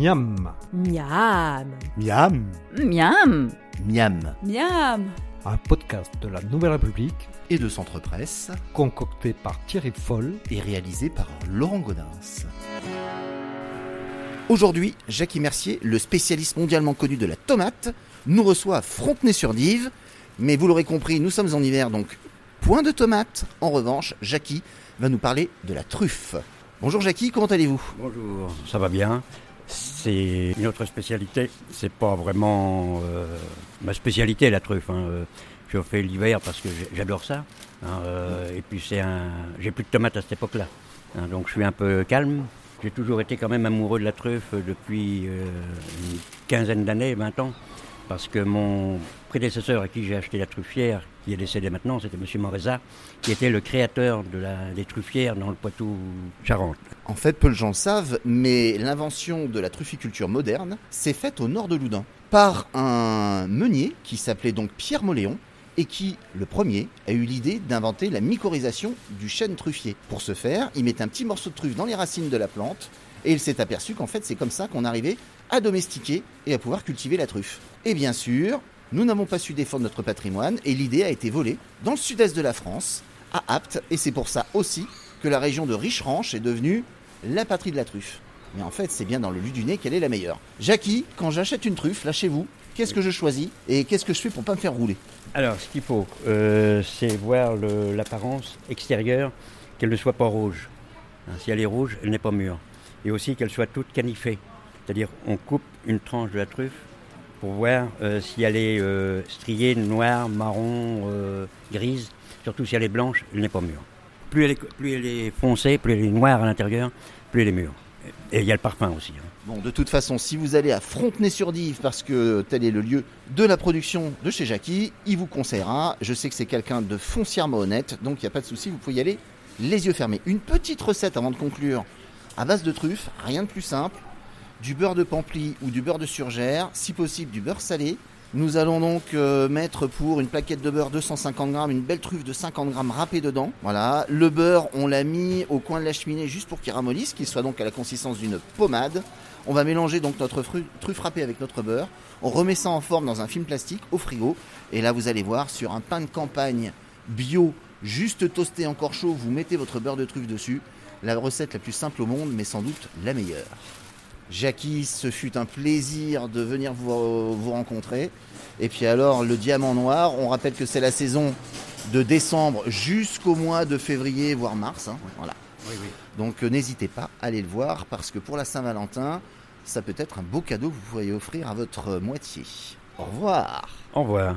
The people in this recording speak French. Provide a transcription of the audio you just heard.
Miam, Miam. Miam. Miam Miam. Miam. un podcast de la Nouvelle République Et de Centre Presse concocté par Thierry Foll. et réalisé par Laurent Godin. Aujourd'hui, Jackie Mercier, le spécialiste mondialement connu de la tomate, nous reçoit à Frontenay-sur-Dive. Mais vous l'aurez compris, nous sommes en hiver, donc point de tomate. En revanche, Jackie va nous parler de la truffe. Bonjour Jackie, comment allez-vous? Bonjour, ça va bien? C'est une autre spécialité. C'est pas vraiment euh, ma spécialité la truffe. hein. Je fais l'hiver parce que j'adore ça. hein, euh, et puis c'est un, j'ai plus de tomates à cette époque-là. hein, donc je suis un peu calme. J'ai toujours été quand même amoureux de la truffe depuis euh, une quinzaine d'années, 20 ans. Parce que mon prédécesseur à qui j'ai acheté la truffière, qui est décédé maintenant, c'était M. Moreza, qui était le créateur de la, des truffières dans le Poitou-Charentes. En fait, peu de gens le savent, mais l'invention de la trufficulture moderne s'est faite au nord de Loudun par un meunier qui s'appelait donc Pierre Moléon et qui, le premier, a eu l'idée d'inventer la mycorhisation du chêne truffier. Pour ce faire, il mettait un petit morceau de truffe dans les racines de la plante et il s'est aperçu qu'en fait c'est comme ça qu'on arrivait à domestiquer et à pouvoir cultiver la truffe. Et bien sûr, nous n'avons pas su défendre notre patrimoine et l'idée a été volée dans le sud-est de la France, à Apt, et c'est pour ça aussi que la région de Richeranche est devenue la patrie de la truffe. Mais en fait, c'est bien dans le Ludunais qu'elle est la meilleure. Jackie, quand j'achète une truffe, là chez vous, qu'est-ce que je choisis et qu'est-ce que je fais pour pas me faire rouler? Alors, ce qu'il faut, euh, c'est voir l'apparence extérieure, qu'elle ne soit pas rouge. Hein, si elle est rouge, elle n'est pas mûre. Et aussi qu'elle soit toute canifée. C'est-à-dire, on coupe une tranche de la truffe pour voir euh, si elle est euh, striée, noire, marron, euh, grise. Surtout si elle est blanche, elle n'est pas mûre. Plus elle est, plus elle est foncée, plus elle est noire à l'intérieur, plus elle est mûre. Et il y a le parfum aussi. hein. Bon, de toute façon, si vous allez à Frontenay-sur-Dive, parce que tel est le lieu de la production de chez Jackie, il vous conseillera. Je sais que c'est quelqu'un de foncièrement honnête, donc il n'y a pas de souci, vous pouvez y aller les yeux fermés. Une petite recette avant de conclure, à base de truffes, rien de plus simple. Du beurre de pampli ou du beurre de surgère, si possible du beurre salé. Nous allons donc euh, mettre pour une plaquette de beurre 250 grammes une belle truffe de 50 grammes râpée dedans. Voilà. Le beurre, on l'a mis au coin de la cheminée juste pour qu'il ramollisse, qu'il soit donc à la consistance d'une pommade. On va mélanger donc notre truffe râpée avec notre beurre. On remet ça en forme dans un film plastique au frigo. Et là, vous allez voir, sur un pain de campagne bio, juste toasté encore chaud, vous mettez votre beurre de truffe dessus. La recette la plus simple au monde, mais sans doute la meilleure. Jackie, ce fut un plaisir de venir vous, vous rencontrer. Et puis alors, le diamant noir, on rappelle que c'est la saison de décembre jusqu'au mois de février, voire mars. hein. Voilà. Donc euh, n'hésitez pas à aller le voir parce que pour la Saint-Valentin, ça peut être un beau cadeau que vous pourriez offrir à votre euh, moitié. Au revoir. Au revoir.